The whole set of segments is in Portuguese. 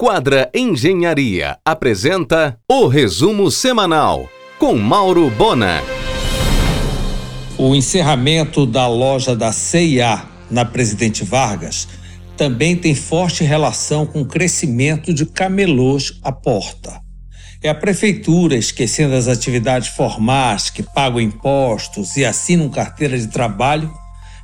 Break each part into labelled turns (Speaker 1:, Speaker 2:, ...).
Speaker 1: Quadra Engenharia apresenta o resumo semanal com Mauro Bona.
Speaker 2: O encerramento da loja da CIA na Presidente Vargas também tem forte relação com o crescimento de camelôs à porta. É a prefeitura esquecendo as atividades formais que pagam impostos e assinam carteira de trabalho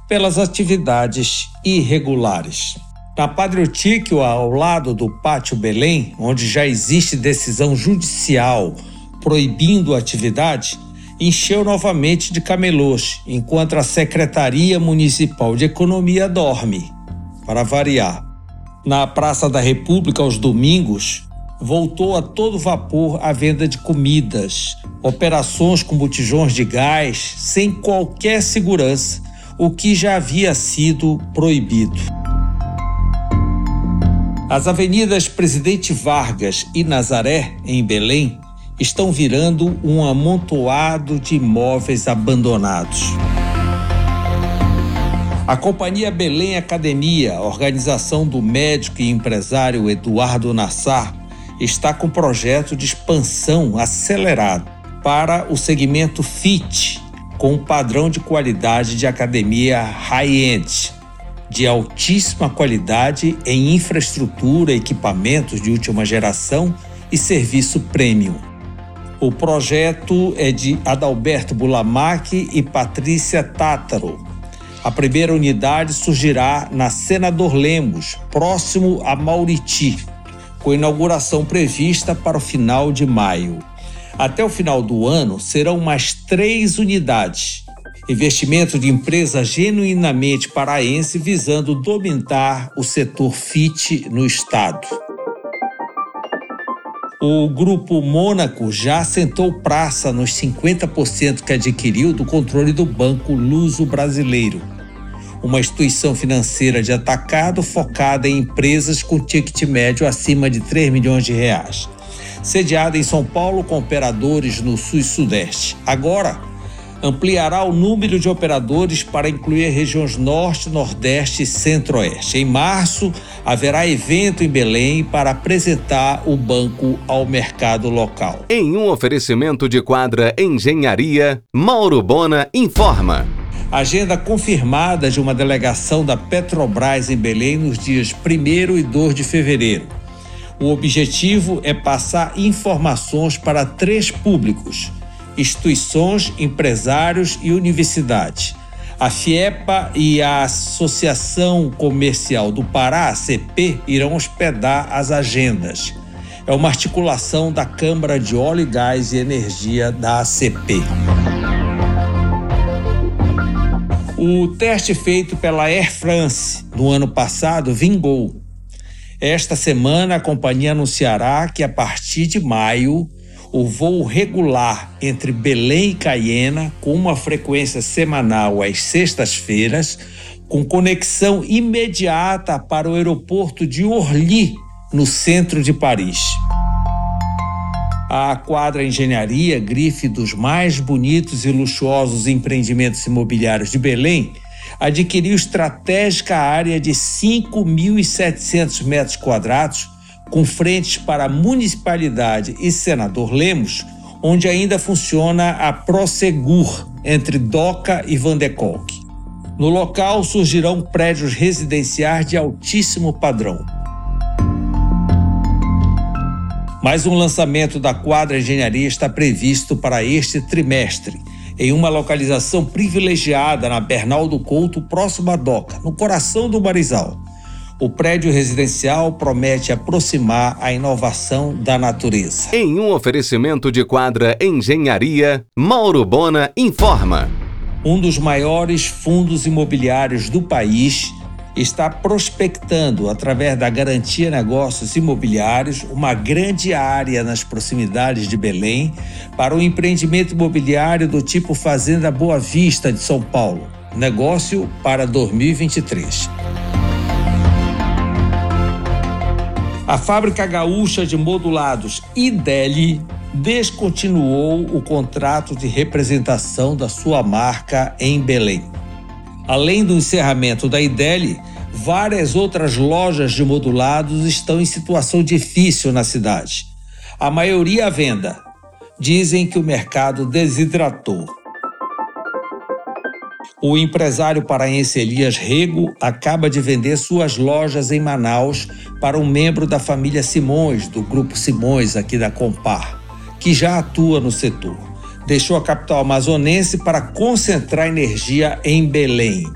Speaker 2: pelas atividades irregulares. Na Padre Otíquio, ao lado do Pátio Belém, onde já existe decisão judicial proibindo a atividade, encheu novamente de camelôs, enquanto a Secretaria Municipal de Economia dorme, para variar. Na Praça da República, aos domingos, voltou a todo vapor a venda de comidas, operações com botijões de gás, sem qualquer segurança, o que já havia sido proibido. As avenidas Presidente Vargas e Nazaré, em Belém, estão virando um amontoado de imóveis abandonados. A Companhia Belém Academia, organização do médico e empresário Eduardo Nassar, está com projeto de expansão acelerado para o segmento FIT, com um padrão de qualidade de academia high-end de altíssima qualidade em infraestrutura, equipamentos de última geração e serviço premium. O projeto é de Adalberto Bulamac e Patrícia Tátaro. A primeira unidade surgirá na Senador Lemos, próximo a Mauriti, com inauguração prevista para o final de maio. Até o final do ano serão mais três unidades, Investimento de empresa genuinamente paraense visando dominar o setor FIT no estado. O grupo Mônaco já assentou praça nos 50% que adquiriu do controle do Banco Luso Brasileiro, uma instituição financeira de atacado focada em empresas com ticket médio acima de 3 milhões de reais. Sediada em São Paulo com operadores no Sul e Sudeste. Agora, ampliará o número de operadores para incluir regiões Norte, Nordeste e Centro-Oeste. Em março, haverá evento em Belém para apresentar o banco ao mercado local.
Speaker 1: Em um oferecimento de quadra Engenharia, Mauro Bona informa.
Speaker 2: Agenda confirmada de uma delegação da Petrobras em Belém nos dias 1 e 2 de fevereiro. O objetivo é passar informações para três públicos instituições, empresários e universidades. A FIEPA e a Associação Comercial do Pará, ACP, irão hospedar as agendas. É uma articulação da Câmara de Óleo, Gás e Energia da ACP. O teste feito pela Air France no ano passado vingou. Esta semana, a companhia anunciará que a partir de maio o voo regular entre Belém e Cayena, com uma frequência semanal às sextas-feiras, com conexão imediata para o aeroporto de Orly, no centro de Paris. A Quadra Engenharia, grife dos mais bonitos e luxuosos empreendimentos imobiliários de Belém, adquiriu estratégica área de 5.700 metros quadrados com frentes para a municipalidade e senador Lemos, onde ainda funciona a Prosegur entre Doca e Vandekolk. No local surgirão prédios residenciais de altíssimo padrão. Mais um lançamento da quadra engenharia está previsto para este trimestre, em uma localização privilegiada na Bernal do Couto, próximo à Doca, no coração do Marizal. O prédio residencial promete aproximar a inovação da natureza.
Speaker 1: Em um oferecimento de quadra Engenharia, Mauro Bona informa.
Speaker 2: Um dos maiores fundos imobiliários do país está prospectando, através da Garantia Negócios Imobiliários, uma grande área nas proximidades de Belém para um empreendimento imobiliário do tipo Fazenda Boa Vista de São Paulo. Negócio para 2023. A fábrica gaúcha de modulados Ideli descontinuou o contrato de representação da sua marca em Belém. Além do encerramento da Ideli, Várias outras lojas de modulados estão em situação difícil na cidade. A maioria à venda. Dizem que o mercado desidratou. O empresário paraense Elias Rego acaba de vender suas lojas em Manaus para um membro da família Simões, do Grupo Simões, aqui da Compar, que já atua no setor. Deixou a capital amazonense para concentrar energia em Belém.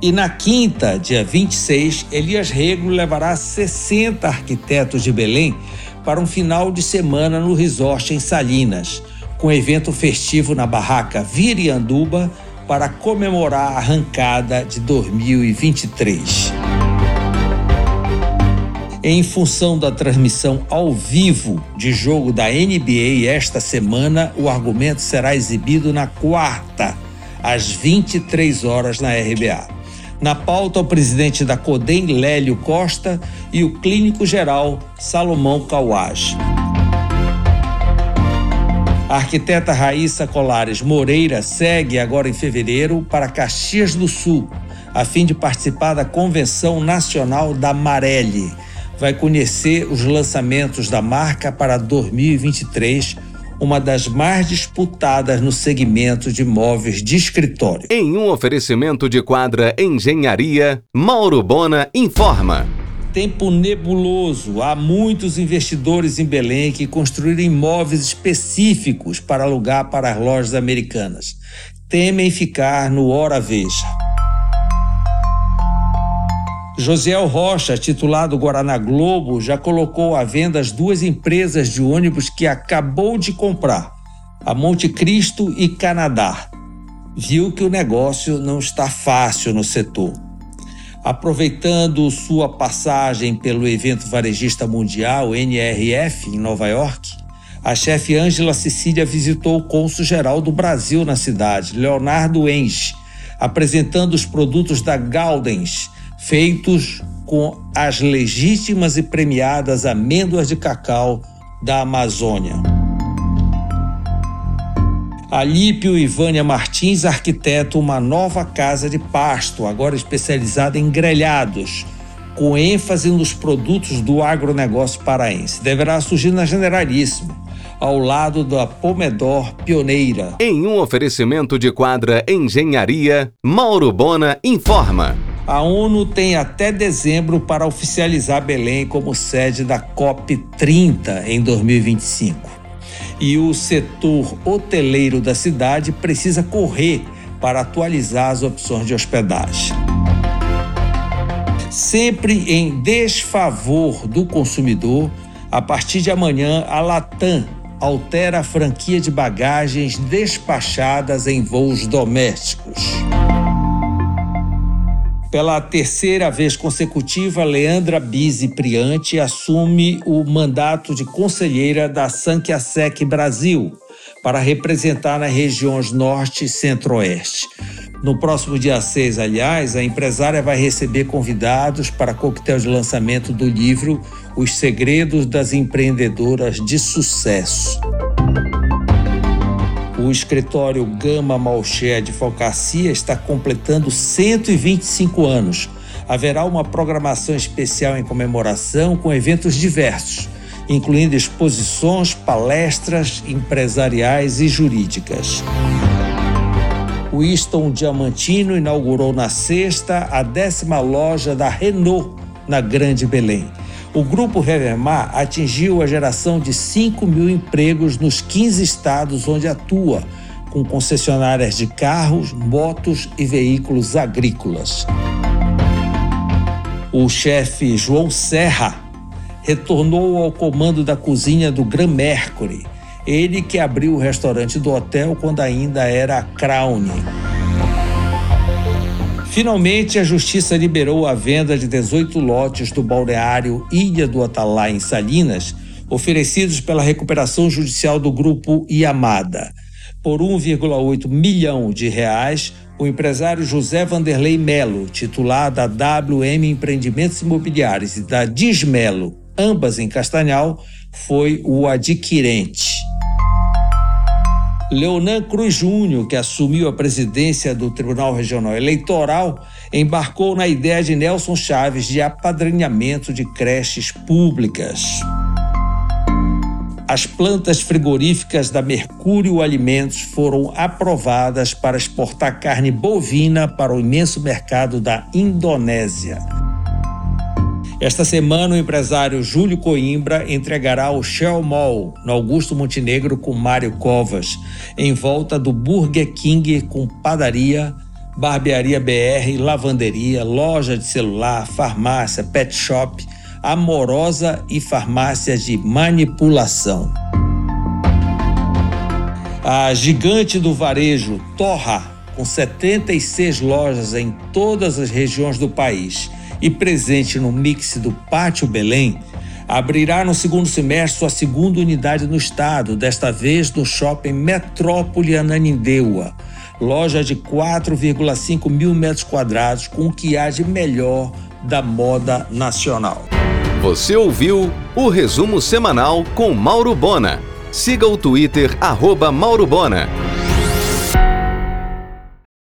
Speaker 2: E na quinta, dia 26, Elias Rego levará 60 arquitetos de Belém para um final de semana no resort em Salinas, com evento festivo na barraca Virianduba para comemorar a arrancada de 2023. Em função da transmissão ao vivo de jogo da NBA esta semana, o argumento será exibido na quarta, às 23 horas na RBA. Na pauta, o presidente da CODEM, Lélio Costa, e o clínico geral, Salomão Cauage. A arquiteta Raíssa Colares Moreira segue agora em fevereiro para Caxias do Sul, a fim de participar da Convenção Nacional da Marelli. Vai conhecer os lançamentos da marca para 2023, uma das mais disputadas no segmento de móveis de escritório.
Speaker 1: Em um oferecimento de quadra Engenharia, Mauro Bona informa
Speaker 2: tempo nebuloso. Há muitos investidores em Belém que construíram imóveis específicos para alugar para as lojas americanas. Temem ficar no Hora Veja. Josiel Rocha, titulado Guaraná Globo, já colocou à venda as duas empresas de ônibus que acabou de comprar, a Monte Cristo e Canadá. Viu que o negócio não está fácil no setor. Aproveitando sua passagem pelo evento varejista mundial NRF em Nova York, a chefe Ângela Cecília visitou o cônsul-geral do Brasil na cidade, Leonardo Enge, apresentando os produtos da Gaudens, feitos com as legítimas e premiadas amêndoas de cacau da Amazônia. Alípio e Vânia Martins arquitetam uma nova casa de pasto, agora especializada em grelhados, com ênfase nos produtos do agronegócio paraense. Deverá surgir na Generalíssima, ao lado da Pomedor Pioneira.
Speaker 1: Em um oferecimento de quadra Engenharia, Mauro Bona informa.
Speaker 2: A ONU tem até dezembro para oficializar Belém como sede da COP 30 em 2025 e o setor hoteleiro da cidade precisa correr para atualizar as opções de hospedagem. Sempre em desfavor do consumidor, a partir de amanhã a Latam altera a franquia de bagagens despachadas em voos domésticos. Pela terceira vez consecutiva, Leandra Bizi Priante assume o mandato de conselheira da Sanquiasec Brasil para representar nas regiões Norte e Centro-Oeste. No próximo dia 6, aliás, a empresária vai receber convidados para coquetel de lançamento do livro Os Segredos das Empreendedoras de Sucesso. O escritório Gama Malché Advocacia está completando 125 anos. Haverá uma programação especial em comemoração com eventos diversos, incluindo exposições, palestras empresariais e jurídicas. O Easton Diamantino inaugurou na sexta a décima loja da Renault na Grande Belém. O Grupo Revermar atingiu a geração de 5 mil empregos nos 15 estados onde atua, com concessionárias de carros, motos e veículos agrícolas. O chefe João Serra retornou ao comando da cozinha do Gran Mercury, ele que abriu o restaurante do hotel quando ainda era Crown. Finalmente, a Justiça liberou a venda de 18 lotes do balneário Ilha do Atalá, em Salinas, oferecidos pela recuperação judicial do grupo Iamada. Por 1,8 milhão de reais, o empresário José Vanderlei Melo, titular da WM Empreendimentos Imobiliários e da Dismelo, ambas em Castanhal, foi o adquirente. Leonan Cruz Júnior, que assumiu a presidência do Tribunal Regional Eleitoral, embarcou na ideia de Nelson Chaves de apadrinhamento de creches públicas. As plantas frigoríficas da Mercúrio Alimentos foram aprovadas para exportar carne bovina para o imenso mercado da Indonésia. Esta semana, o empresário Júlio Coimbra entregará o Shell Mall no Augusto Montenegro com Mário Covas, em volta do Burger King com padaria, barbearia BR, lavanderia, loja de celular, farmácia, pet shop, amorosa e farmácia de manipulação. A gigante do varejo, Torra, com 76 lojas em todas as regiões do país, e presente no mix do Pátio Belém, abrirá no segundo semestre sua segunda unidade no estado, desta vez no shopping Metrópole Ananindeua, loja de 4,5 mil metros quadrados com o que há de melhor da moda nacional.
Speaker 1: Você ouviu o resumo semanal com Mauro Bona. Siga o Twitter, arroba Mauro Bona.